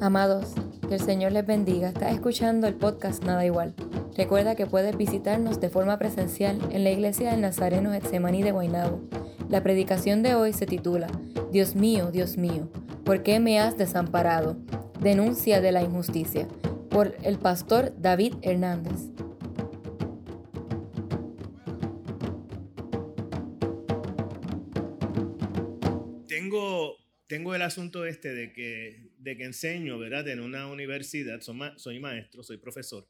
Amados, que el Señor les bendiga. Estás escuchando el podcast Nada Igual. Recuerda que puedes visitarnos de forma presencial en la iglesia del Nazareno Getsemaní de Guaynabo. La predicación de hoy se titula Dios mío, Dios mío, ¿por qué me has desamparado? Denuncia de la injusticia, por el pastor David Hernández. Tengo, el asunto este de que, de que enseño, ¿verdad? En una universidad, soy, soy maestro, soy profesor,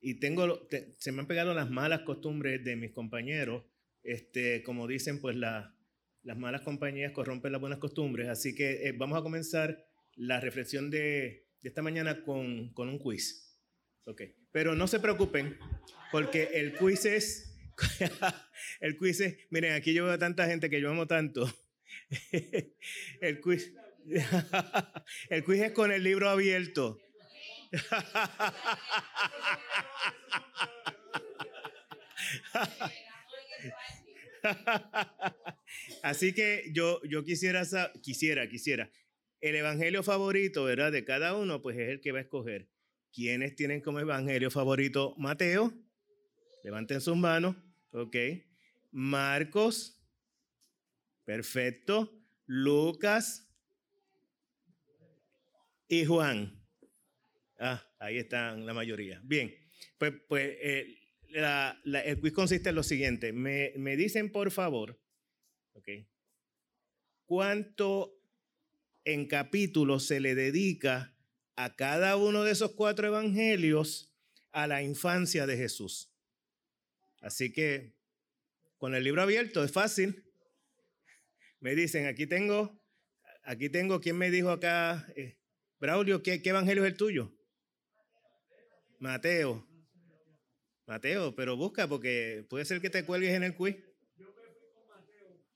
y tengo, se me han pegado las malas costumbres de mis compañeros, este, como dicen, pues las malas compañías corrompen las buenas costumbres, así que eh, vamos a comenzar la reflexión de, de esta mañana con, con, un quiz. Ok, pero no se preocupen, porque el quiz es, el quiz es, miren, aquí yo veo a tanta gente que yo amo tanto. el quiz, el quiz es con el libro abierto. Así que yo, yo quisiera, quisiera, quisiera. El evangelio favorito, ¿verdad? De cada uno, pues es el que va a escoger. ¿Quiénes tienen como evangelio favorito Mateo? Levanten sus manos. Ok. Marcos. Perfecto. Lucas. Y Juan. Ah, ahí están la mayoría. Bien, pues, pues eh, el quiz consiste en lo siguiente. Me, me dicen, por favor, ¿ok? ¿Cuánto en capítulos se le dedica a cada uno de esos cuatro evangelios a la infancia de Jesús? Así que con el libro abierto es fácil. Me dicen, aquí tengo, aquí tengo, ¿quién me dijo acá? Eh, Braulio, ¿qué, ¿qué evangelio es el tuyo? Mateo. Mateo, pero busca porque puede ser que te cuelgues en el quiz.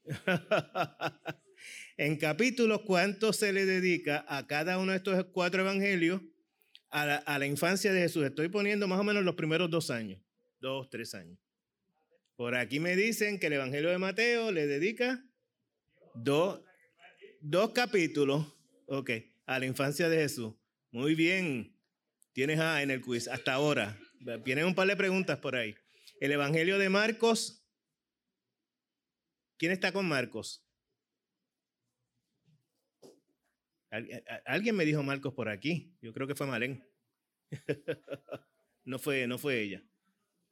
en capítulos, ¿cuánto se le dedica a cada uno de estos cuatro evangelios a la, a la, infancia de Jesús? Estoy poniendo más o menos los primeros dos años, dos, tres años. Por aquí me dicen que el evangelio de Mateo le dedica dos, capítulos, ok, a la infancia de Jesús. Muy bien. Tienes A en el quiz hasta ahora. Vienen un par de preguntas por ahí. El Evangelio de Marcos. ¿Quién está con Marcos? Alguien me dijo Marcos por aquí. Yo creo que fue Malén. no fue, no fue ella.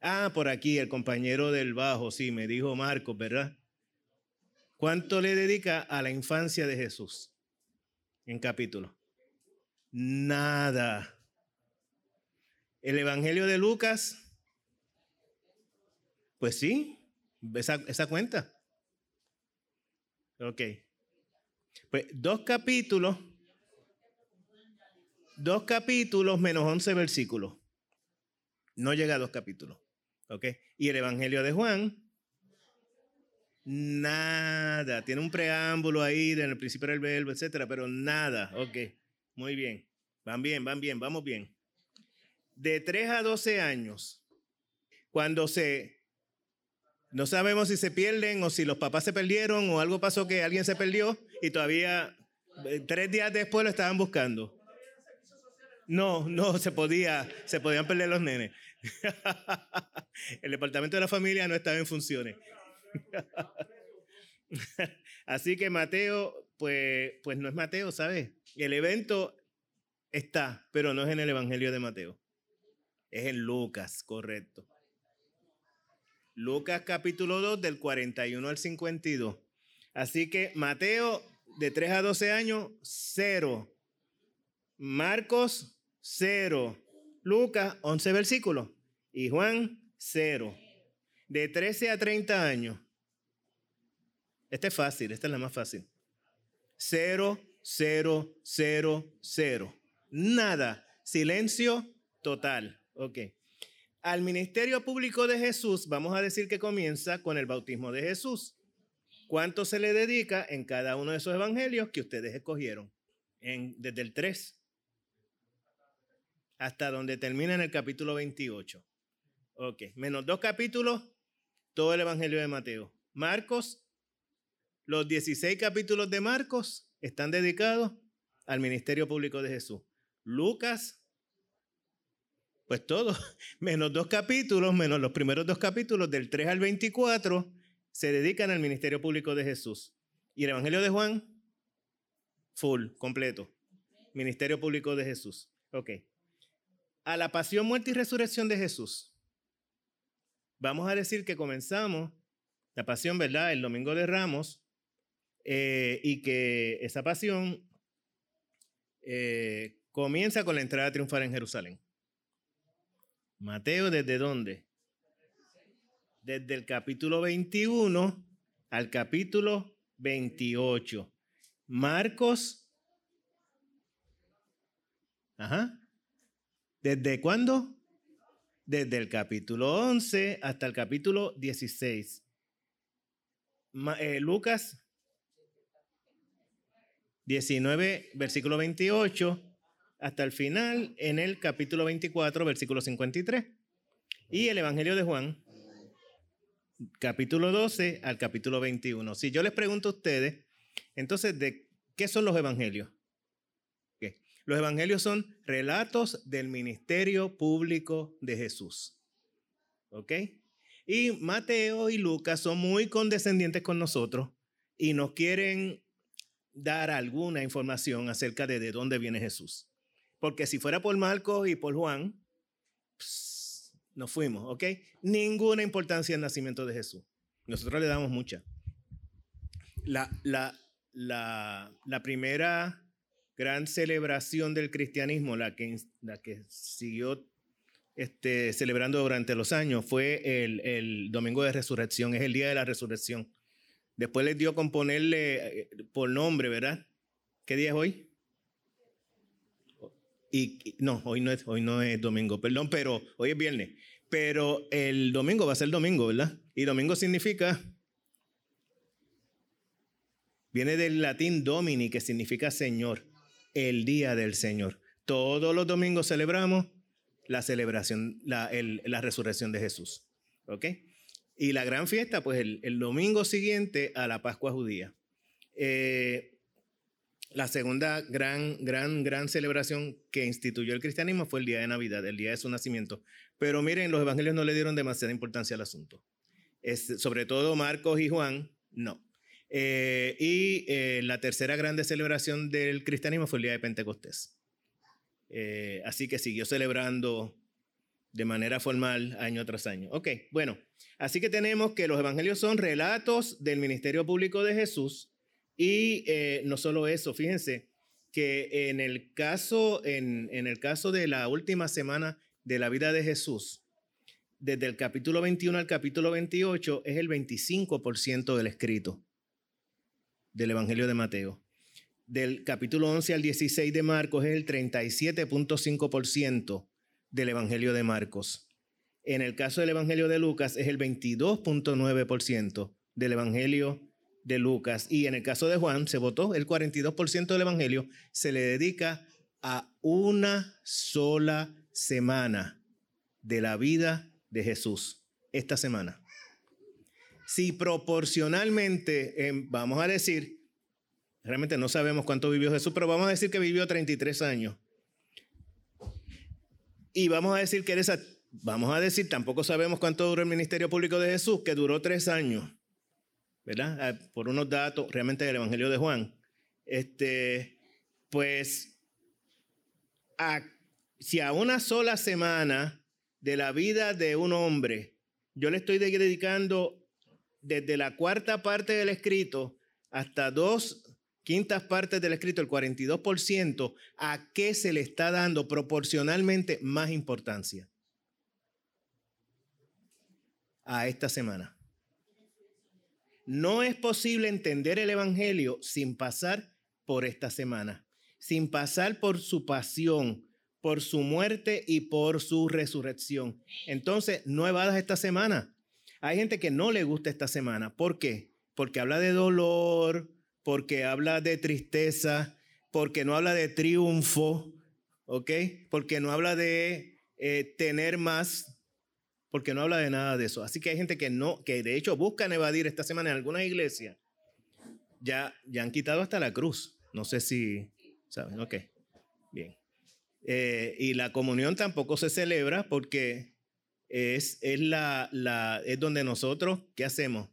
Ah, por aquí, el compañero del bajo, sí, me dijo Marcos, ¿verdad? ¿Cuánto le dedica a la infancia de Jesús? En capítulo. Nada. El Evangelio de Lucas, pues sí, esa, cuenta. Ok. Pues dos capítulos, dos capítulos menos once versículos. No llega a dos capítulos. Ok. Y el Evangelio de Juan, nada. Tiene un preámbulo ahí en el principio del verbo, etcétera, pero nada. Ok. Muy bien. Van bien, van bien, vamos bien de 3 a 12 años, cuando se, no sabemos si se pierden o si los papás se perdieron o algo pasó que alguien se perdió y todavía eh, tres días después lo estaban buscando. No, no se podía, se podían perder los nenes. El departamento de la familia no estaba en funciones. Así que Mateo, pues, pues no es Mateo, ¿sabes? El evento está, pero no es en el Evangelio de Mateo. Es en Lucas, correcto. Lucas capítulo 2 del 41 al 52. Así que Mateo de 3 a 12 años, cero. Marcos, cero. Lucas, 11 versículos. Y Juan, cero. De 13 a 30 años. Este es fácil, esta es la más fácil. Cero, cero, cero, cero. Nada. Silencio total. Ok. Al ministerio público de Jesús, vamos a decir que comienza con el bautismo de Jesús. ¿Cuánto se le dedica en cada uno de esos evangelios que ustedes escogieron? Desde el 3 hasta donde termina en el capítulo 28. Ok, menos dos capítulos, todo el evangelio de Mateo. Marcos, los 16 capítulos de Marcos están dedicados al ministerio público de Jesús. Lucas, pues todo, menos dos capítulos, menos los primeros dos capítulos, del 3 al 24, se dedican al ministerio público de Jesús. Y el Evangelio de Juan, full, completo. Ministerio público de Jesús. Ok. A la pasión, muerte y resurrección de Jesús. Vamos a decir que comenzamos la pasión, ¿verdad? El domingo de Ramos. Eh, y que esa pasión eh, comienza con la entrada triunfal en Jerusalén. Mateo, ¿desde dónde? Desde el capítulo 21 al capítulo 28. Marcos. Ajá. ¿Desde cuándo? Desde el capítulo 11 hasta el capítulo 16. Eh, Lucas 19, versículo 28, hasta el final en el capítulo 24, versículo 53. Y el Evangelio de Juan, capítulo 12 al capítulo 21. Si yo les pregunto a ustedes, entonces, ¿de qué son los evangelios? Los evangelios son relatos del ministerio público de Jesús. ¿Ok? Y Mateo y Lucas son muy condescendientes con nosotros y nos quieren dar alguna información acerca de de dónde viene Jesús. Porque si fuera por Marcos y por Juan, nos fuimos, ¿ok? Ninguna importancia al nacimiento de Jesús. Nosotros le damos mucha. La, la, la, la primera gran celebración del cristianismo, la que, la que siguió este, celebrando durante los años, fue el, el Domingo de Resurrección, es el día de la resurrección. Después les dio con ponerle eh, por nombre, ¿verdad? ¿Qué día es hoy? Y, no, hoy no, es, hoy no es domingo, perdón, pero hoy es viernes. Pero el domingo va a ser domingo, ¿verdad? Y domingo significa, viene del latín domini, que significa Señor, el día del Señor. Todos los domingos celebramos la celebración, la, la resurrección de Jesús. ¿Ok? Y la gran fiesta, pues el, domingo siguiente a la Pascua judía. Eh, la segunda gran, gran, gran celebración que instituyó el cristianismo fue el día de Navidad, el día de su nacimiento. Pero miren, los evangelios no le dieron demasiada importancia al asunto. sobre todo Marcos y Juan, no. Eh, y eh, la tercera grande celebración del cristianismo fue el día de Pentecostés. así que siguió celebrando de manera formal año tras año. Ok, bueno, así que tenemos que los evangelios son relatos del ministerio público de Jesús y eh, no solo eso, fíjense que en el, caso, en, en el caso de la última semana de la vida de Jesús, desde el capítulo 21 al capítulo 28 es el 25% del escrito del Evangelio de Mateo. Del capítulo 11 al 16 de Marcos es el 37.5% del Evangelio de Marcos. En el caso del Evangelio de Lucas es el 22.9% del Evangelio de Lucas. Y en el caso de Juan se votó el 42% del Evangelio, se le dedica a una sola semana de la vida de Jesús, esta semana. Si proporcionalmente, em, vamos a decir, realmente no sabemos cuánto vivió Jesús, pero vamos a decir que vivió 33 años. Y vamos a decir que esa, vamos a decir, tampoco sabemos cuánto duró el ministerio público de Jesús, que duró tres años, ¿verdad? Ah, por unos datos realmente del Evangelio de Juan. Este, pues, si a una sola semana de la vida de un hombre, yo le estoy dedicando desde la cuarta parte del escrito hasta dos quintas partes del escrito, el 42%, ¿a qué se le está dando proporcionalmente más importancia? A esta semana. No es posible entender el Evangelio sin pasar por esta semana, sin pasar por su pasión, por su muerte y por su resurrección. Entonces, no evadas esta semana. Hay gente que no le gusta esta semana. ¿Por qué? Porque habla de dolor, porque habla de tristeza, porque no habla de triunfo, ¿ok? Porque no habla de eh, tener más, porque no habla de nada de eso. Así que hay gente que no, que de hecho buscan evadir esta semana en alguna iglesia. Ya, ya han quitado hasta la cruz. No sé si, ¿saben? Ok, bien. Eh, y la comunión tampoco se celebra porque es, es, la, la, es donde nosotros, ¿qué hacemos?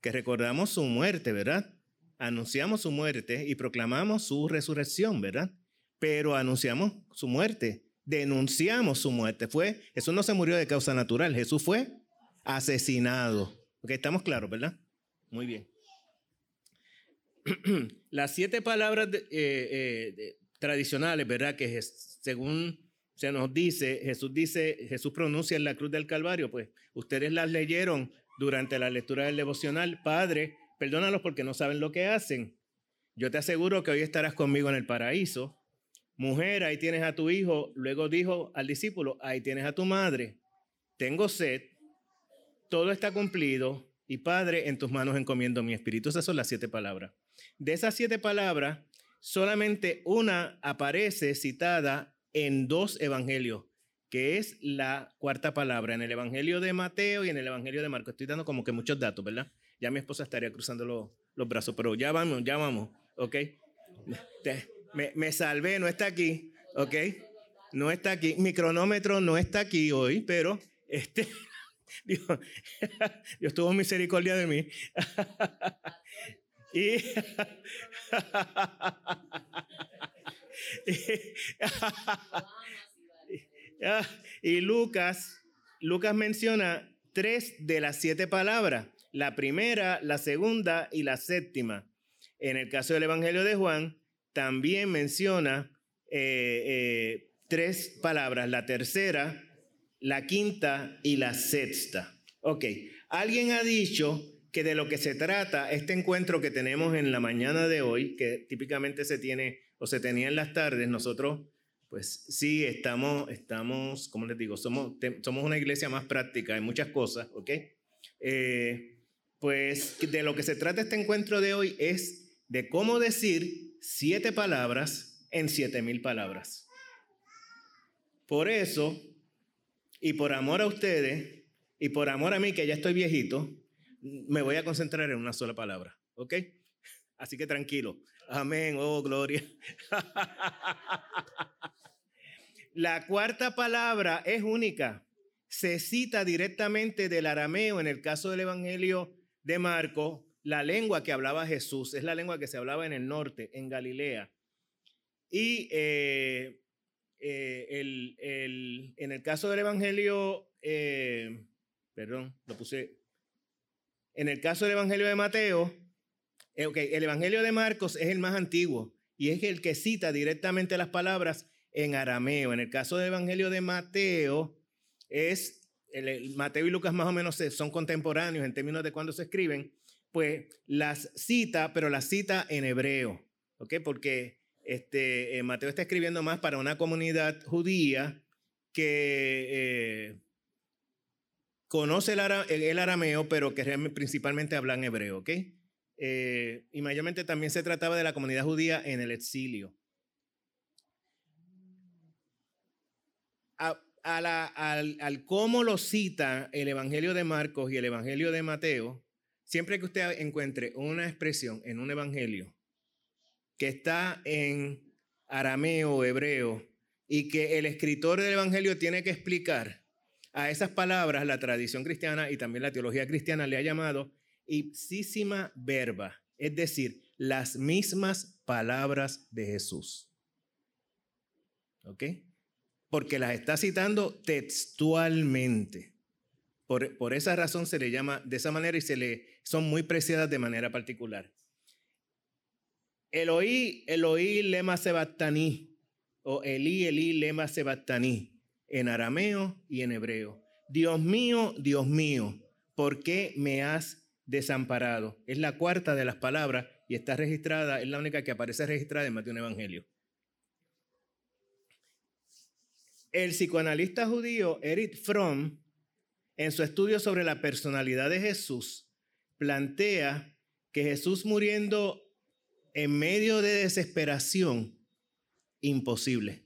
Que recordamos su muerte, ¿verdad? Anunciamos su muerte y proclamamos su resurrección, ¿verdad? Pero anunciamos su muerte, denunciamos su muerte. Fue, Jesús no se murió de causa natural, Jesús fue asesinado. Ok, estamos claros, ¿verdad? Muy bien. Las siete palabras eh, eh, tradicionales, ¿verdad? Que según se nos dice, Jesús dice, Jesús pronuncia en la cruz del Calvario, pues ustedes las leyeron durante la lectura del devocional. Padre, perdónalos porque no saben lo que hacen. Yo te aseguro que hoy estarás conmigo en el paraíso. Mujer, ahí tienes a tu hijo. Luego dijo al discípulo, ahí tienes a tu madre. Tengo sed. Todo está cumplido. Y Padre, en tus manos encomiendo mi espíritu. Esas son las siete palabras. De esas siete palabras, solamente una aparece citada en dos evangelios, que es la cuarta palabra, en el Evangelio de Mateo y en el Evangelio de Marcos. Estoy dando como que muchos datos, ¿verdad? Ya mi esposa estaría cruzando los, brazos, pero ya vamos, ya vamos, ¿ok? me, me salvé, no está aquí, ¿ok? No está aquí. Mi cronómetro no está aquí hoy, pero este, Dios, Dios tuvo misericordia de mí. y, y Lucas, Lucas menciona tres de las siete palabras, la primera, la segunda y la séptima. En el caso del Evangelio de Juan, también menciona eh, eh, tres palabras, la tercera, la quinta y la sexta. Ok, alguien ha dicho que de lo que se trata este encuentro que tenemos en la mañana de hoy, que típicamente se tiene o se tenía en las tardes, nosotros, pues sí, estamos, estamos, como les digo, somos, somos una iglesia más práctica en muchas cosas, ¿ok? Eh, pues de lo que se trata este encuentro de hoy es de cómo decir siete palabras en siete mil palabras. Por eso, y por amor a ustedes, y por amor a mí, que ya estoy viejito, me voy a concentrar en una sola palabra, ¿ok? Así que tranquilo. Amén, oh gloria. La cuarta palabra es única. Se cita directamente del arameo en el caso del Evangelio de Marco, la lengua que hablaba Jesús, es la lengua que se hablaba en el norte, en Galilea. Y eh, eh, en el caso del Evangelio, eh, perdón, lo puse, en el caso del Evangelio de Mateo, eh, el Evangelio de Marcos es el más antiguo y es el que cita directamente las palabras en arameo. En el caso del Evangelio de Mateo, es Mateo y Lucas más o menos son contemporáneos en términos de cuándo se escriben, pues las cita, pero las cita en hebreo, ¿ok? Porque este, eh, Mateo está escribiendo más para una comunidad judía que eh, conoce el, el, arameo, pero que principalmente habla en hebreo, ¿ok? Eh, y mayormente también se trataba de la comunidad judía en el exilio. Al, cómo lo cita el Evangelio de Marcos y el Evangelio de Mateo, siempre que usted encuentre una expresión en un Evangelio que está en arameo o hebreo y que el escritor del Evangelio tiene que explicar a esas palabras, la tradición cristiana y también la teología cristiana le ha llamado ipsísima verba, es decir, las mismas palabras de Jesús. ¿Ok? Porque las está citando textualmente. Por, por, esa razón se le llama de esa manera y se le son muy preciadas de manera particular. Eloí, Eloí lema sebastaní, o Elí, Elí lema sebastaní, en arameo y en hebreo. Dios mío, Dios mío, ¿por qué me has desamparado. Es la cuarta de las palabras y está registrada, es la única que aparece registrada en un evangelio. El psicoanalista judío Eric Fromm, en su estudio sobre la personalidad de Jesús, plantea que Jesús muriendo en medio de desesperación, imposible.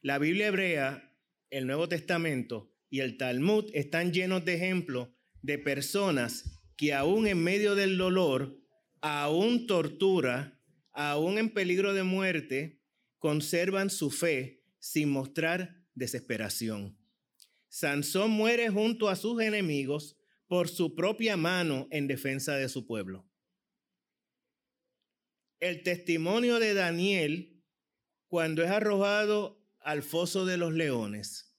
La Biblia hebrea, el Nuevo Testamento y el Talmud están llenos de ejemplos de personas que aún en medio del dolor, aún tortura, aún en peligro de muerte, conservan su fe, sin mostrar desesperación. Sansón muere junto a sus enemigos por su propia mano en defensa de su pueblo. El testimonio de Daniel cuando es arrojado al foso de los leones.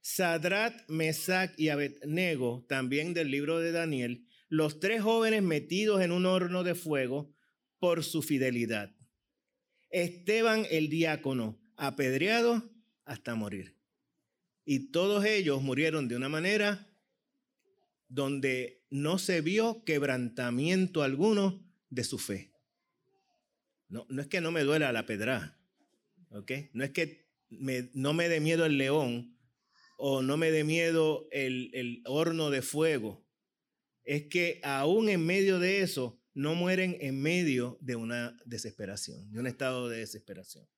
Sadrat, Mesach y Abednego, también del libro de Daniel, los tres jóvenes metidos en un horno de fuego por su fidelidad. Esteban el diácono, apedreado hasta morir. Y todos ellos murieron de una manera donde no se vio quebrantamiento alguno de su fe. No, no es que no me duela la pedra, ¿ok? No es que no me dé miedo el león o no me dé miedo el, el horno de fuego. Es que aún en medio de eso, no mueren en medio de una desesperación, de un estado de desesperación.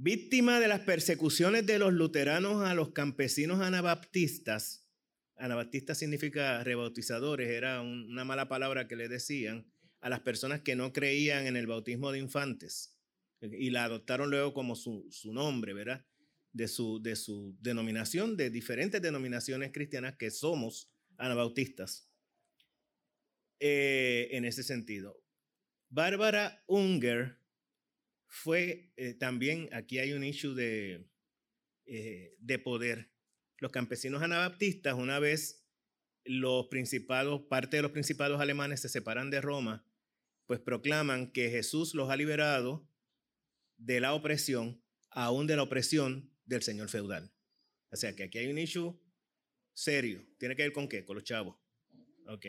Víctima de las persecuciones de los luteranos a los campesinos anabaptistas, anabaptistas significa rebautizadores, era una mala palabra que le decían a las personas que no creían en el bautismo de infantes y la adoptaron luego como su, nombre, ¿verdad? De su, de su denominación, de diferentes denominaciones cristianas que somos anabautistas. Eh, en ese sentido. Bárbara Unger fue eh, también, aquí hay un issue de, eh, de poder. Los campesinos anabaptistas, una vez los principados, parte de los principados alemanes se separan de Roma, pues proclaman que Jesús los ha liberado de la opresión, aún de la opresión del señor feudal. O sea que aquí hay un issue serio. ¿Tiene que ver con qué? Con los chavos. Ok.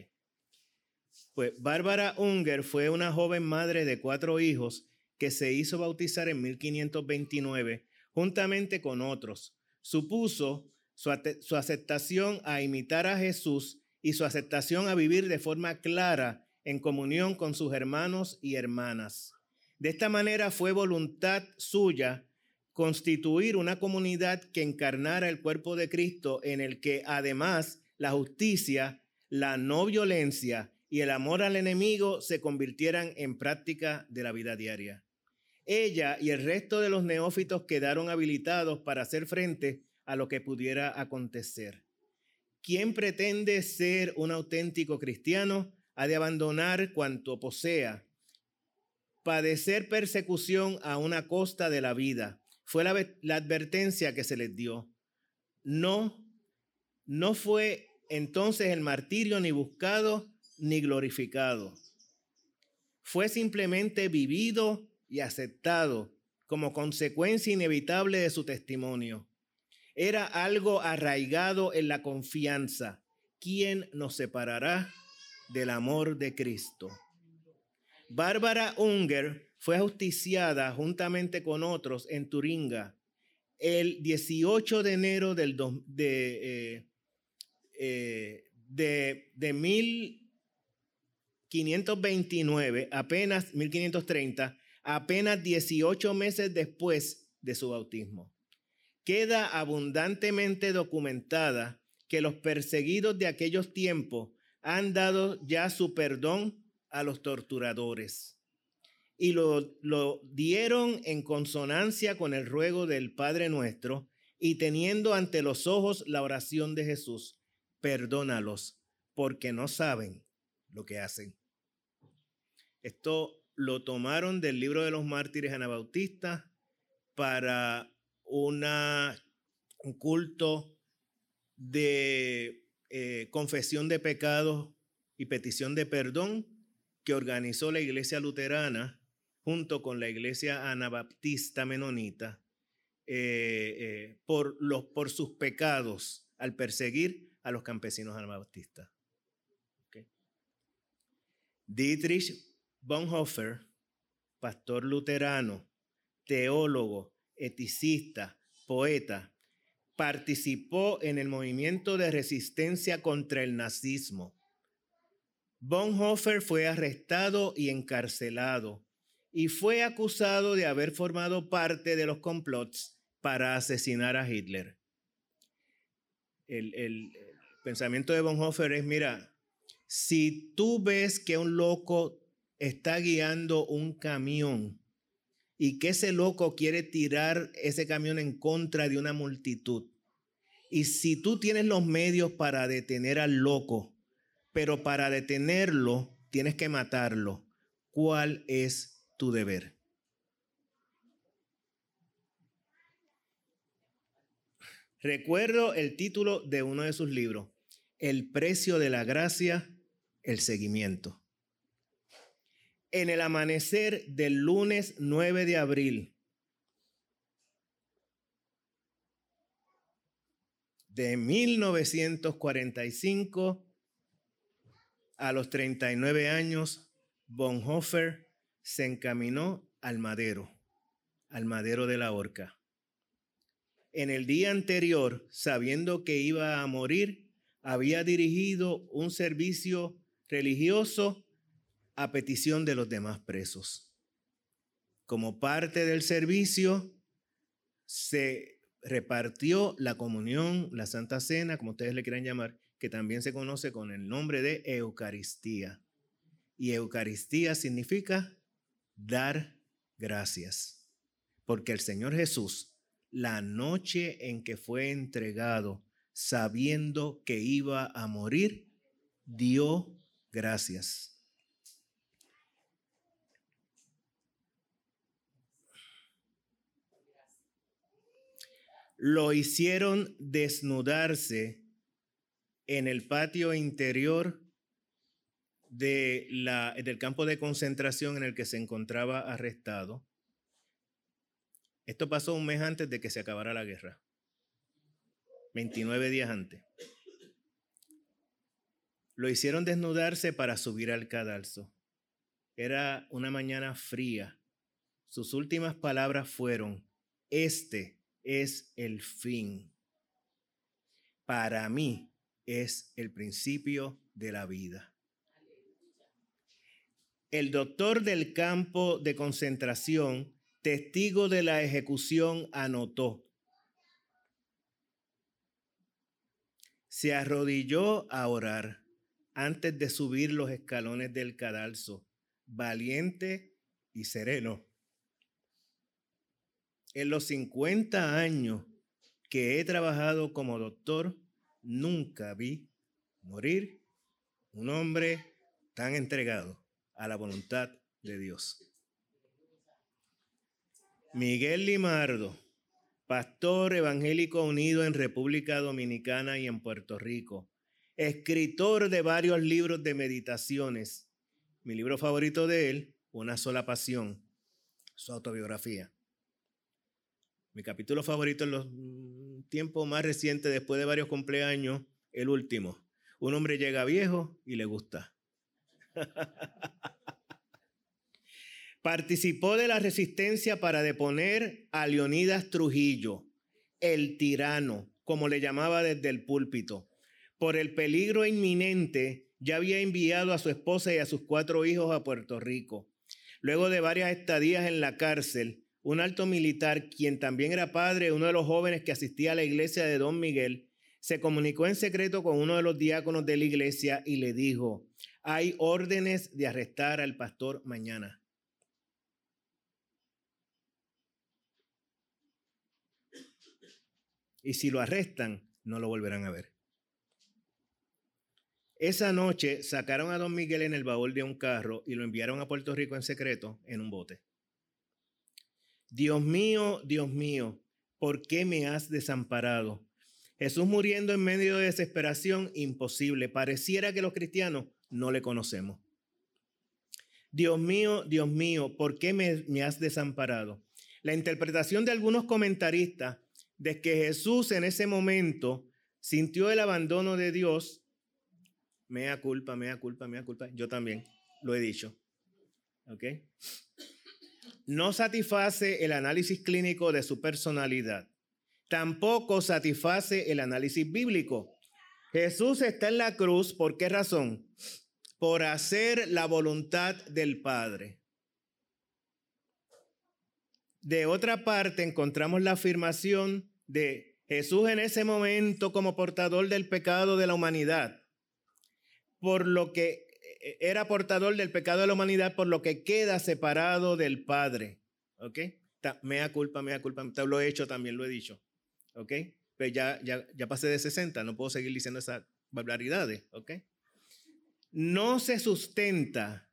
Pues Bárbara Unger fue una joven madre de cuatro hijos que se hizo bautizar en 1529 juntamente con otros. Supuso su, aceptación a imitar a Jesús y su aceptación a vivir de forma clara en comunión con sus hermanos y hermanas. De esta manera fue voluntad suya constituir una comunidad que encarnara el cuerpo de Cristo en el que además la justicia, la no violencia y el amor al enemigo se convirtieran en práctica de la vida diaria. Ella y el resto de los neófitos quedaron habilitados para hacer frente a lo que pudiera acontecer. Quien pretende ser un auténtico cristiano ha de abandonar cuanto posea, padecer persecución a una costa de la vida. Fue la, la advertencia que se les dio. No, no fue entonces el martirio ni buscado ni glorificado. Fue simplemente vivido y aceptado como consecuencia inevitable de su testimonio. Era algo arraigado en la confianza. ¿Quién nos separará del amor de Cristo? Bárbara Unger fue justiciada juntamente con otros en Turinga el 18 de enero del de, eh, eh, de, de mil 529, apenas 1530, apenas 18 meses después de su bautismo. Queda abundantemente documentada que los perseguidos de aquellos tiempos han dado ya su perdón a los torturadores y lo, lo dieron en consonancia con el ruego del Padre nuestro y teniendo ante los ojos la oración de Jesús, perdónalos porque no saben lo que hacen. Esto lo tomaron del libro de los mártires anabautistas para una, un culto de eh, confesión de pecados y petición de perdón que organizó la iglesia luterana junto con la iglesia anabaptista menonita eh, eh, por, los, por sus pecados al perseguir a los campesinos anabaptistas. Dietrich Bonhoeffer, pastor luterano, teólogo, eticista, poeta, participó en el movimiento de resistencia contra el nazismo. Bonhoeffer fue arrestado y encarcelado y fue acusado de haber formado parte de los complots para asesinar a Hitler. El, el pensamiento de Bonhoeffer es, mira, si tú ves que un loco está guiando un camión y que ese loco quiere tirar ese camión en contra de una multitud. Y si tú tienes los medios para detener al loco, pero para detenerlo tienes que matarlo, ¿cuál es tu deber? Recuerdo el título de uno de sus libros, El precio de la gracia, el seguimiento en el amanecer del lunes 9 de abril de 1945 a los 39 años, Bonhoeffer se encaminó al madero, al madero de la horca. En el día anterior, sabiendo que iba a morir, había dirigido un servicio religioso a petición de los demás presos. Como parte del servicio, se repartió la comunión, la Santa Cena, como ustedes le quieran llamar, que también se conoce con el nombre de Eucaristía. Y Eucaristía significa dar gracias. Porque el Señor Jesús, la noche en que fue entregado, sabiendo que iba a morir, dio gracias. Lo hicieron desnudarse en el patio interior de la, del campo de concentración en el que se encontraba arrestado. Esto pasó un mes antes de que se acabara la guerra, 29 días antes. Lo hicieron desnudarse para subir al cadalso. Era una mañana fría. Sus últimas palabras fueron, este es el fin. Para mí es el principio de la vida. El doctor del campo de concentración, testigo de la ejecución, anotó. Se arrodilló a orar antes de subir los escalones del cadalso, valiente y sereno. En los 50 años que he trabajado como doctor, nunca vi morir un hombre tan entregado a la voluntad de Dios. Miguel Limardo, pastor evangélico unido en República Dominicana y en Puerto Rico, escritor de varios libros de meditaciones. Mi libro favorito de él, Una sola pasión, su autobiografía. Mi capítulo favorito en los mm, tiempos más recientes, después de varios cumpleaños, el último. Un hombre llega viejo y le gusta. Participó de la resistencia para deponer a Leonidas Trujillo, el tirano, como le llamaba desde el púlpito. Por el peligro inminente, ya había enviado a su esposa y a sus cuatro hijos a Puerto Rico. Luego de varias estadías en la cárcel, un alto militar, quien también era padre uno de los jóvenes que asistía a la iglesia de Don Miguel, se comunicó en secreto con uno de los diáconos de la iglesia y le dijo, hay órdenes de arrestar al pastor mañana. Y si lo arrestan, no lo volverán a ver. Esa noche sacaron a don Miguel en el baúl de un carro y lo enviaron a Puerto Rico en secreto en un bote. Dios mío, Dios mío, ¿por qué me has desamparado? Jesús muriendo en medio de desesperación, imposible. Pareciera que los cristianos no le conocemos. Dios mío, Dios mío, ¿por qué me, has desamparado? La interpretación de algunos comentaristas de que Jesús en ese momento sintió el abandono de Dios, mea culpa, mea culpa, mea culpa, yo también lo he dicho. ¿Ok? No satisface el análisis clínico de su personalidad. Tampoco satisface el análisis bíblico. Jesús está en la cruz, ¿por qué razón? Por hacer la voluntad del Padre. De otra parte, encontramos la afirmación de Jesús en ese momento como portador del pecado de la humanidad, por lo que era portador del pecado de la humanidad, por lo que queda separado del Padre. ¿ok? mea culpa, mea culpa, lo he hecho, también lo he dicho, ¿ok? Pero ya, ya, ya pasé de 60, no puedo seguir diciendo esas barbaridades, ¿ok? No se sustenta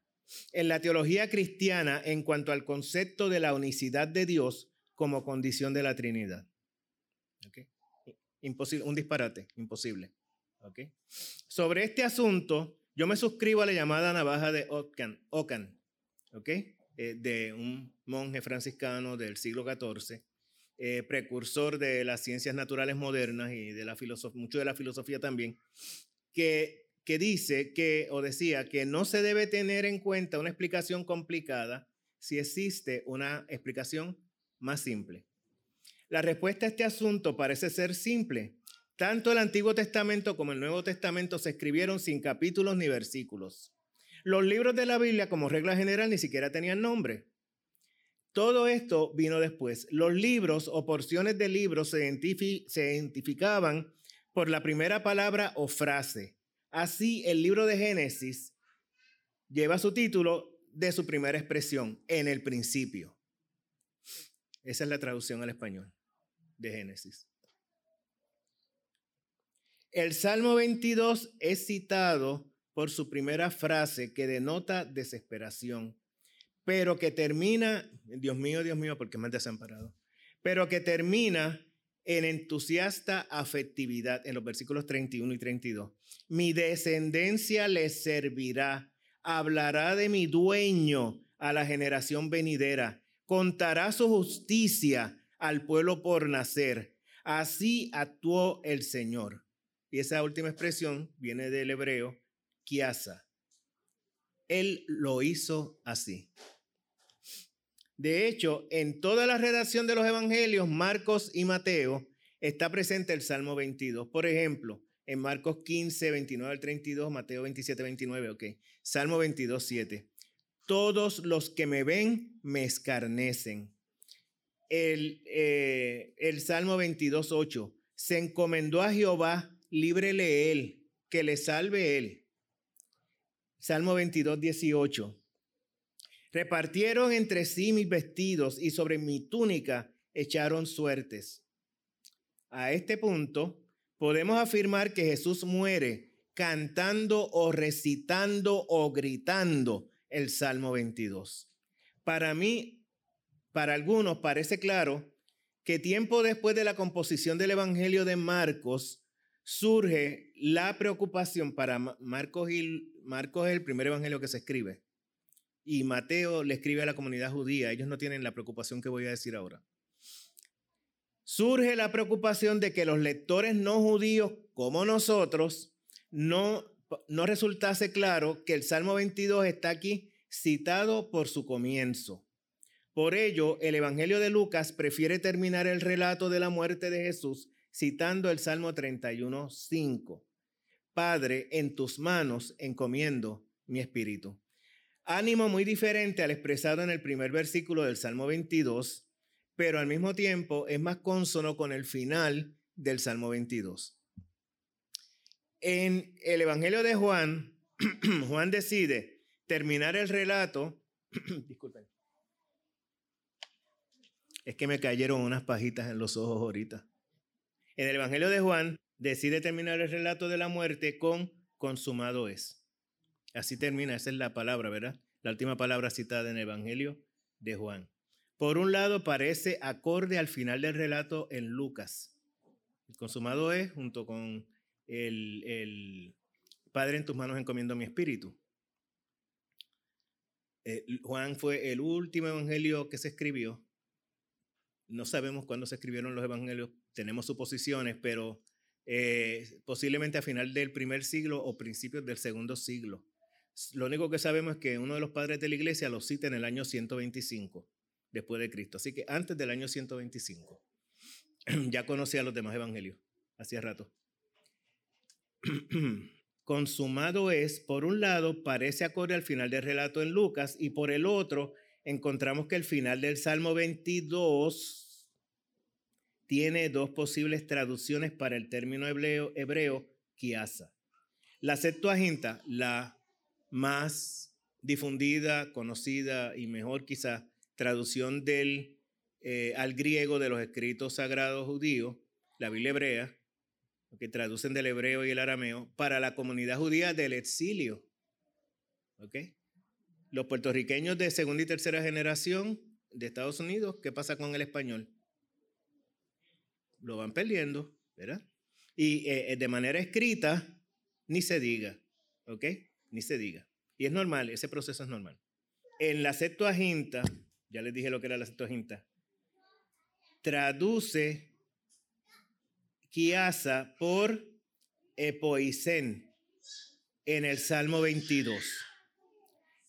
en la teología cristiana en cuanto al concepto de la unicidad de Dios como condición de la Trinidad. ¿Ok? Imposible, un disparate, imposible. ¿Ok? Sobre este asunto, yo me suscribo a la llamada navaja de Ockham, ¿ok? Eh, de un monje franciscano del siglo XIV, eh, precursor de las ciencias naturales modernas y de la mucho de la filosofía también, que, que dice que, o decía, que no se debe tener en cuenta una explicación complicada si existe una explicación más simple. La respuesta a este asunto parece ser simple. Tanto el Antiguo Testamento como el Nuevo Testamento se escribieron sin capítulos ni versículos. Los libros de la Biblia, como regla general, ni siquiera tenían nombre. Todo esto vino después. Los libros o porciones de libros se, identificaban por la primera palabra o frase. Así, el libro de Génesis lleva su título de su primera expresión, en el principio. Esa es la traducción al español de Génesis. El Salmo 22 es citado por su primera frase que denota desesperación, pero que termina, Dios mío, Dios mío, porque me has desamparado, pero que termina en entusiasta afectividad en los versículos 31 y 32. Mi descendencia le servirá, hablará de mi dueño a la generación venidera, contará su justicia al pueblo por nacer. Así actuó el Señor. Y esa última expresión viene del hebreo Kiasa. Él lo hizo así. De hecho, en toda la redacción de los evangelios, Marcos y Mateo, está presente el Salmo 22. Por ejemplo, en Marcos 15, 29 al 32, Mateo 27, 29, ok. Salmo 22, 7. Todos los que me ven me escarnecen. El, eh, el Salmo 22, 8. Se encomendó a Jehová, líbrele él, que le salve él. Salmo 22, 18. Repartieron entre sí mis vestidos y sobre mi túnica echaron suertes. A este punto, podemos afirmar que Jesús muere cantando o recitando o gritando el Salmo 22. Para mí, para algunos parece claro que tiempo después de la composición del Evangelio de Marcos, surge la preocupación para Marcos y Marcos es el primer evangelio que se escribe y Mateo le escribe a la comunidad judía. Ellos no tienen la preocupación que voy a decir ahora. Surge la preocupación de que los lectores no judíos como nosotros no, no resultase claro que el Salmo 22 está aquí citado por su comienzo. Por ello, el Evangelio de Lucas prefiere terminar el relato de la muerte de Jesús citando el Salmo 31, 5. Padre, en tus manos encomiendo mi espíritu. Ánimo muy diferente al expresado en el primer versículo del Salmo 22, pero al mismo tiempo es más consono con el final del Salmo 22. En el Evangelio de Juan, Juan decide terminar el relato. Disculpen. Es que me cayeron unas pajitas en los ojos ahorita. En el Evangelio de Juan decide terminar el relato de la muerte con consumado es. Así termina, esa es la palabra, ¿verdad? La última palabra citada en el Evangelio de Juan. Por un lado, parece acorde al final del relato en Lucas. El consumado es, junto con el, el Padre en tus manos encomiendo mi espíritu. Eh, Juan fue el último evangelio que se escribió no sabemos cuándo se escribieron los evangelios, tenemos suposiciones, pero eh, posiblemente a final del primer siglo o principios del segundo siglo. Lo único que sabemos es que uno de los padres de la iglesia lo cita en el año 125 después de Cristo. Así que antes del año 125 ya conocía los demás evangelios, hacía rato. Consumado es, por un lado, parece acorde al final del relato en Lucas y por el otro, encontramos que el final del Salmo 22 tiene dos posibles traducciones para el término hebreo, hebreo kiasa. La Septuaginta, la más difundida, conocida y mejor quizá, traducción del, eh, al griego de los escritos sagrados judíos, la Biblia hebrea, que traducen del hebreo y el arameo, para la comunidad judía del exilio. Los puertorriqueños de segunda y tercera generación de Estados Unidos, ¿qué pasa con el español? Lo van perdiendo, ¿verdad? Y eh, eh, de manera escrita, ni se diga, ¿ok? Ni se diga. Y es normal, ese proceso es normal. En la Septuaginta, ya les dije lo que era la Septuaginta, traduce Kiasa por Epoisen en el Salmo 22.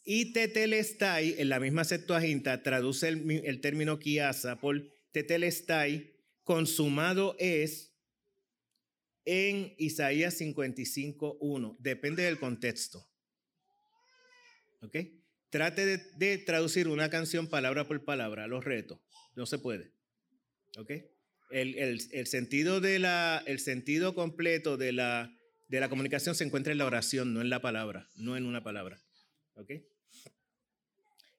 Y Tetelestai, en la misma Septuaginta, traduce el, el término Kiasa por Tetelestai, consumado es en Isaías 55.1. Depende del contexto. ¿Ok? Trate de, traducir una canción palabra por palabra, los retos. No se puede. ¿Ok? El, sentido, de la, el sentido completo de la, de la comunicación se encuentra en la oración, no en la palabra, no en una palabra. ¿Ok?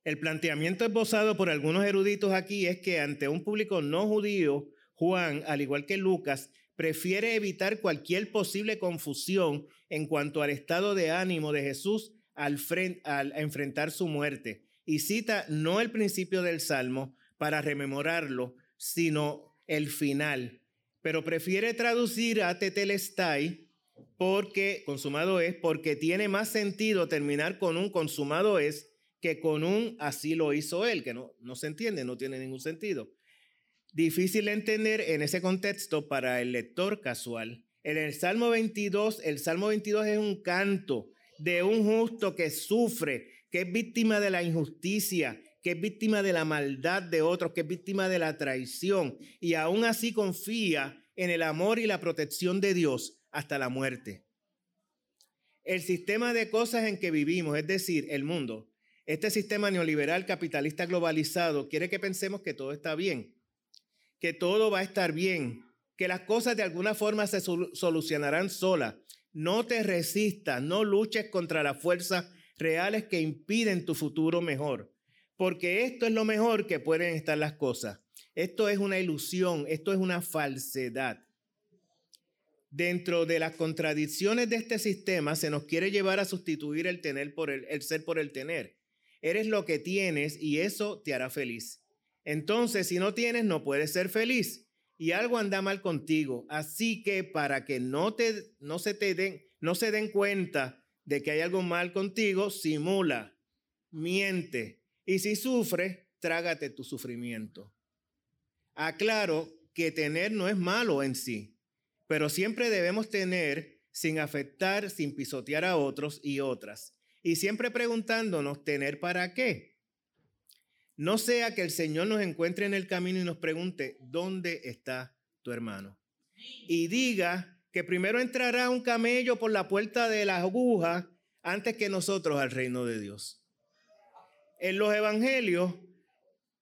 El planteamiento esbozado por algunos eruditos aquí es que ante un público no judío, Juan, al igual que Lucas, prefiere evitar cualquier posible confusión en cuanto al estado de ánimo de Jesús al, al enfrentar su muerte. Y cita no el principio del Salmo para rememorarlo, sino el final. Pero prefiere traducir a tetelestai porque consumado es, porque tiene más sentido terminar con un consumado es que con un así lo hizo él, que no, no se entiende, no tiene ningún sentido difícil de entender en ese contexto para el lector casual. En el Salmo 22, el Salmo 22 es un canto de un justo que sufre, que es víctima de la injusticia, que es víctima de la maldad de otros, que es víctima de la traición y aún así confía en el amor y la protección de Dios hasta la muerte. El sistema de cosas en que vivimos, es decir, el mundo, este sistema neoliberal capitalista globalizado quiere que pensemos que todo está bien, que todo va a estar bien, que las cosas de alguna forma se solucionarán solas. No te resistas, no luches contra las fuerzas reales que impiden tu futuro mejor, porque esto es lo mejor que pueden estar las cosas. Esto es una ilusión, esto es una falsedad. Dentro de las contradicciones de este sistema se nos quiere llevar a sustituir el tener por el, el ser por el tener. Eres lo que tienes y eso te hará feliz. Entonces, si no tienes, no puedes ser feliz y algo anda mal contigo. Así que para que no, te, no, se te den, no se den cuenta de que hay algo mal contigo, simula, miente. Y si sufres, trágate tu sufrimiento. Aclaro que tener no es malo en sí, pero siempre debemos tener sin afectar, sin pisotear a otros y otras. Y siempre preguntándonos, ¿tener para qué? No sea que el Señor nos encuentre en el camino y nos pregunte, ¿dónde está tu hermano? Y diga que primero entrará un camello por la puerta de la aguja antes que nosotros al reino de Dios. En los evangelios,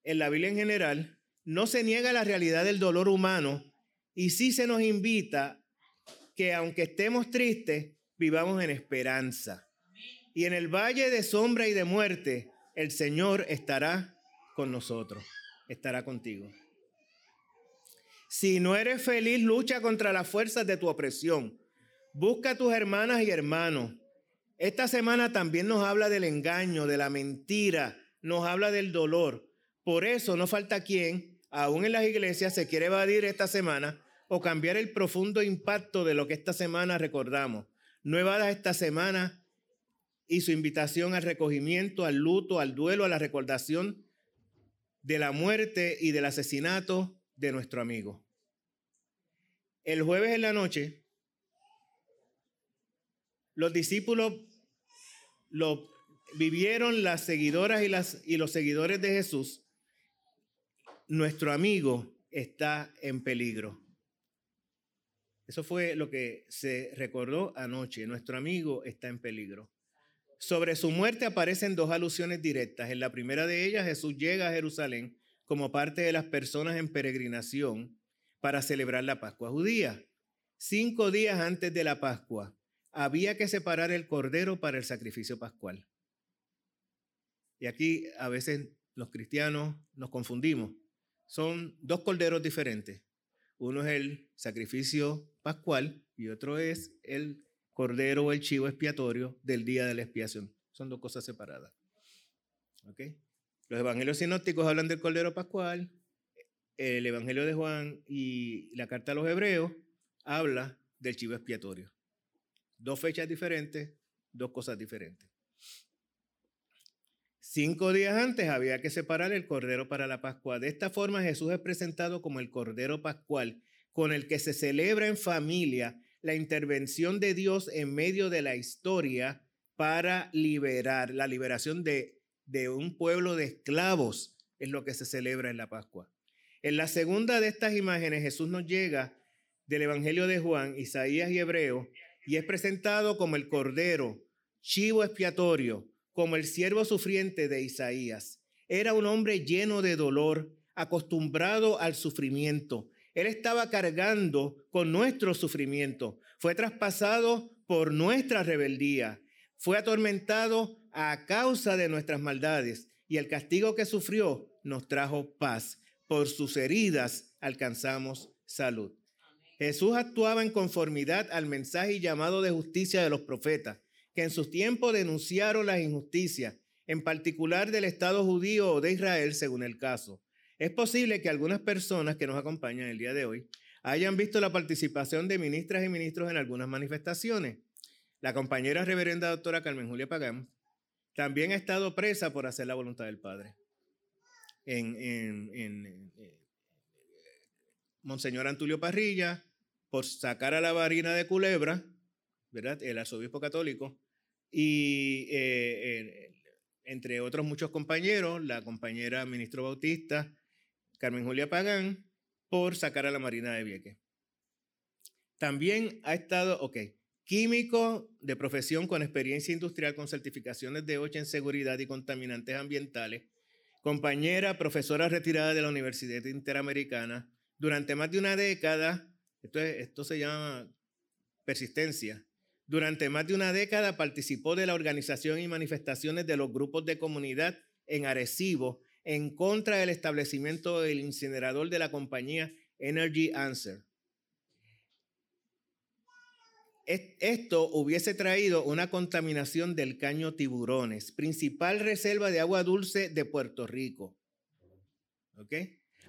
en la Biblia en general, no se niega la realidad del dolor humano y sí se nos invita que aunque estemos tristes, vivamos en esperanza. Y en el valle de sombra y de muerte, el Señor estará con nosotros, estará contigo. Si no eres feliz, lucha contra las fuerzas de tu opresión. Busca a tus hermanas y hermanos. Esta semana también nos habla del engaño, de la mentira, nos habla del dolor. Por eso no falta quien, aún en las iglesias, se quiere evadir esta semana o cambiar el profundo impacto de lo que esta semana recordamos. No evada esta semana y su invitación al recogimiento, al luto, al duelo, a la recordación de la muerte y del asesinato de nuestro amigo. El jueves en la noche, los discípulos lo vivieron las seguidoras y, las, y los seguidores de Jesús. Nuestro amigo está en peligro. Eso fue lo que se recordó anoche. Nuestro amigo está en peligro. Sobre su muerte aparecen dos alusiones directas. En la primera de ellas, Jesús llega a Jerusalén como parte de las personas en peregrinación para celebrar la Pascua judía. Cinco días antes de la Pascua, había que separar el cordero para el sacrificio pascual. Y aquí a veces los cristianos nos confundimos. Son dos corderos diferentes. Uno es el sacrificio pascual y otro es el cordero o el chivo expiatorio del día de la expiación. Son dos cosas separadas. Los evangelios sinópticos hablan del cordero pascual, el evangelio de Juan y la carta a los hebreos habla del chivo expiatorio. Dos fechas diferentes, dos cosas diferentes. Cinco días antes había que separar el cordero para la Pascua. De esta forma Jesús es presentado como el cordero pascual, con el que se celebra en familia la intervención de Dios en medio de la historia para liberar, la liberación de, de un pueblo de esclavos es lo que se celebra en la Pascua. En la segunda de estas imágenes Jesús nos llega del Evangelio de Juan, Isaías y Hebreo, y es presentado como el cordero, chivo expiatorio, como el siervo sufriente de Isaías. Era un hombre lleno de dolor, acostumbrado al sufrimiento. Él estaba cargando con nuestro sufrimiento. Fue traspasado por nuestra rebeldía. Fue atormentado a causa de nuestras maldades. Y el castigo que sufrió nos trajo paz. Por sus heridas alcanzamos salud. Jesús actuaba en conformidad al mensaje y llamado de justicia de los profetas que en sus tiempos denunciaron las injusticias, en particular del Estado judío o de Israel, según el caso. Es posible que algunas personas que nos acompañan el día de hoy hayan visto la participación de ministras y ministros en algunas manifestaciones. La compañera reverenda doctora Carmen Julia Pagán también ha estado presa por hacer la voluntad del Padre. En, eh, Monseñor Antulio Parrilla, por sacar a la varina de culebra, ¿verdad? El arzobispo católico, y eh, entre otros muchos compañeros, la compañera ministro Bautista, Carmen Julia Pagán, por sacar a la Marina de Vieques. También ha estado, ok, químico de profesión con experiencia industrial con certificaciones de OCHA en seguridad y contaminantes ambientales, compañera profesora retirada de la Universidad Interamericana, durante más de una década, esto, esto se llama persistencia, durante más de una década participó de la organización y manifestaciones de los grupos de comunidad en Arecibo en contra del establecimiento del incinerador de la compañía Energy Answer. Esto hubiese traído una contaminación del caño tiburones, principal reserva de agua dulce de Puerto Rico. ¿Ok?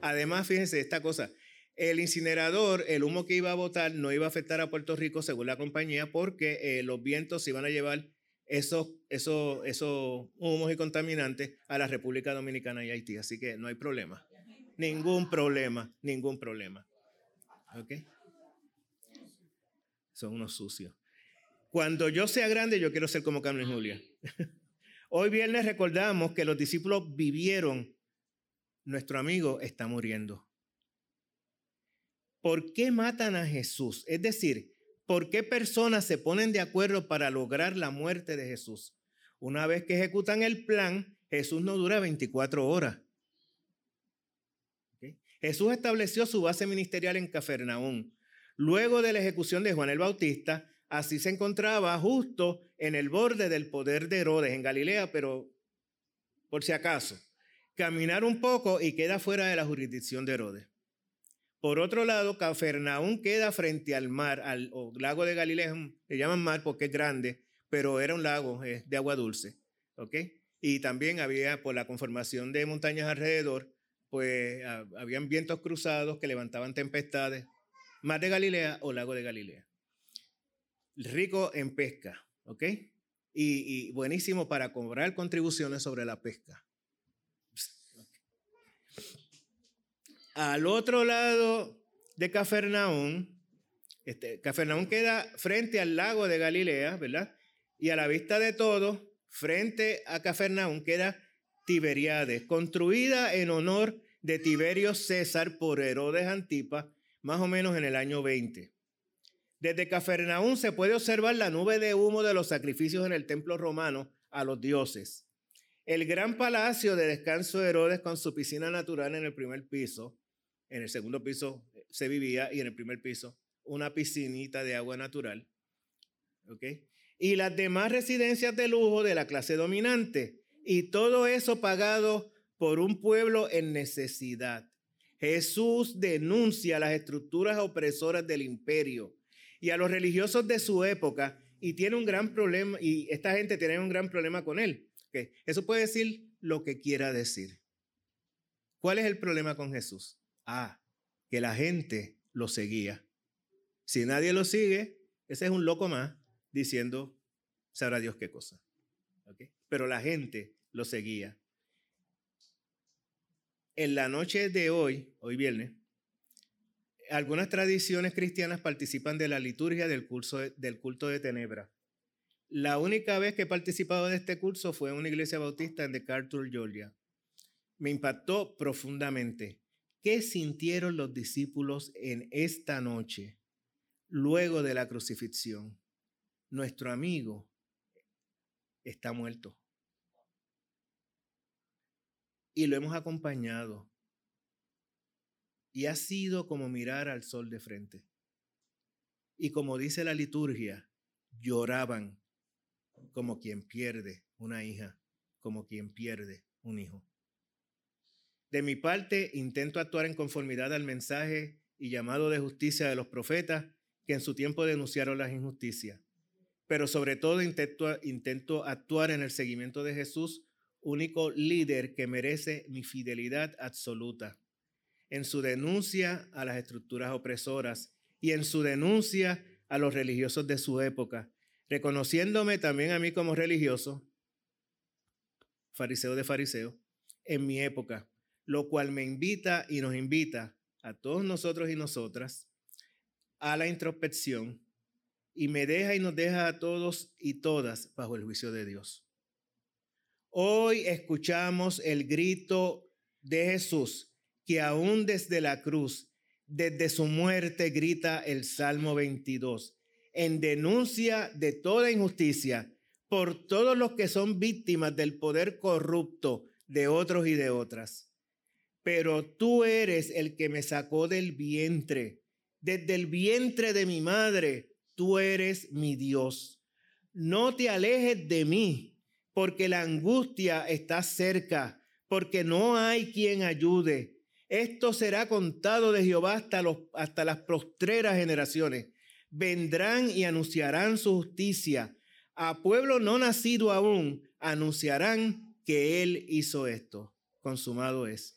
Además, fíjense esta cosa, el incinerador, el humo que iba a botar no iba a afectar a Puerto Rico según la compañía porque eh, los vientos se iban a llevar esos, esos, esos humos y contaminantes a la República Dominicana y Haití. Así que no hay problema. Ningún problema, ningún problema. ¿Ok? Son unos sucios. Cuando yo sea grande, yo quiero ser como Carmen Julia. Hoy viernes recordamos que los discípulos vivieron, nuestro amigo está muriendo. ¿por qué matan a Jesús? Es decir, ¿por qué personas se ponen de acuerdo para lograr la muerte de Jesús? Una vez que ejecutan el plan, Jesús no dura 24 horas. Jesús estableció su base ministerial en Cafarnaúm. Luego de la ejecución de Juan el Bautista, así se encontraba justo en el borde del poder de Herodes en Galilea, pero por si acaso, caminar un poco y queda fuera de la jurisdicción de Herodes. Por otro lado, Cafarnaún queda frente al mar, al lago de Galilea, le llaman mar porque es grande, pero era un lago de agua dulce. ¿ok? Y también había, por la conformación de montañas alrededor, pues habían vientos cruzados que levantaban tempestades. Mar de Galilea o lago de Galilea. Rico en pesca, ¿ok? Y, y buenísimo para cobrar contribuciones sobre la pesca. Al otro lado de Cafarnaún, este, queda frente al lago de Galilea, ¿verdad? Y a la vista de todos, frente a Cafarnaún queda Tiberiades, construida en honor de Tiberio César por Herodes Antipa, más o menos en el año 20. Desde Cafarnaún se puede observar la nube de humo de los sacrificios en el templo romano a los dioses. El gran palacio de descanso de Herodes con su piscina natural en el primer piso, en el segundo piso eh, se vivía y en el primer piso una piscinita de agua natural. ¿Ok? Y las demás residencias de lujo de la clase dominante. Y todo eso pagado por un pueblo en necesidad. Jesús denuncia las estructuras opresoras del imperio y a los religiosos de su época y tiene un gran problema, y esta gente tiene un gran problema con él. Eso puede decir lo que quiera decir. ¿Cuál es el problema con Jesús? Ah, que la gente lo seguía. Si nadie lo sigue, ese es un loco más diciendo, sabrá Dios qué cosa. Pero la gente lo seguía. En la noche de hoy, hoy viernes, algunas tradiciones cristianas participan de la liturgia del, curso del culto de tenebra. La única vez que he participado de este curso fue en una iglesia bautista en DeKalb, Georgia. Me impactó profundamente. ¿Qué sintieron los discípulos en esta noche, luego de la crucifixión? Nuestro amigo está muerto. Y lo hemos acompañado. Y ha sido como mirar al sol de frente. Y como dice la liturgia, lloraban como quien pierde una hija, como quien pierde un hijo. De mi parte, intento actuar en conformidad al mensaje y llamado de justicia de los profetas que en su tiempo denunciaron las injusticias. Pero sobre todo intento, intento actuar en el seguimiento de Jesús, único líder que merece mi fidelidad absoluta, en su denuncia a las estructuras opresoras y en su denuncia a los religiosos de su época, reconociéndome también a mí como religioso, fariseo de fariseo, en mi época, lo cual me invita y nos invita a todos nosotros y nosotras a la introspección y me deja y nos deja a todos y todas bajo el juicio de Dios. Hoy escuchamos el grito de Jesús que aún desde la cruz, desde su muerte, grita el Salmo 22 en denuncia de toda injusticia por todos los que son víctimas del poder corrupto de otros y de otras. Pero tú eres el que me sacó del vientre, desde el vientre de mi madre, tú eres mi Dios. No te alejes de mí, porque la angustia está cerca, porque no hay quien ayude. Esto será contado de Jehová hasta, las postreras generaciones vendrán y anunciarán su justicia. A pueblo no nacido aún anunciarán que Él hizo esto. Consumado es.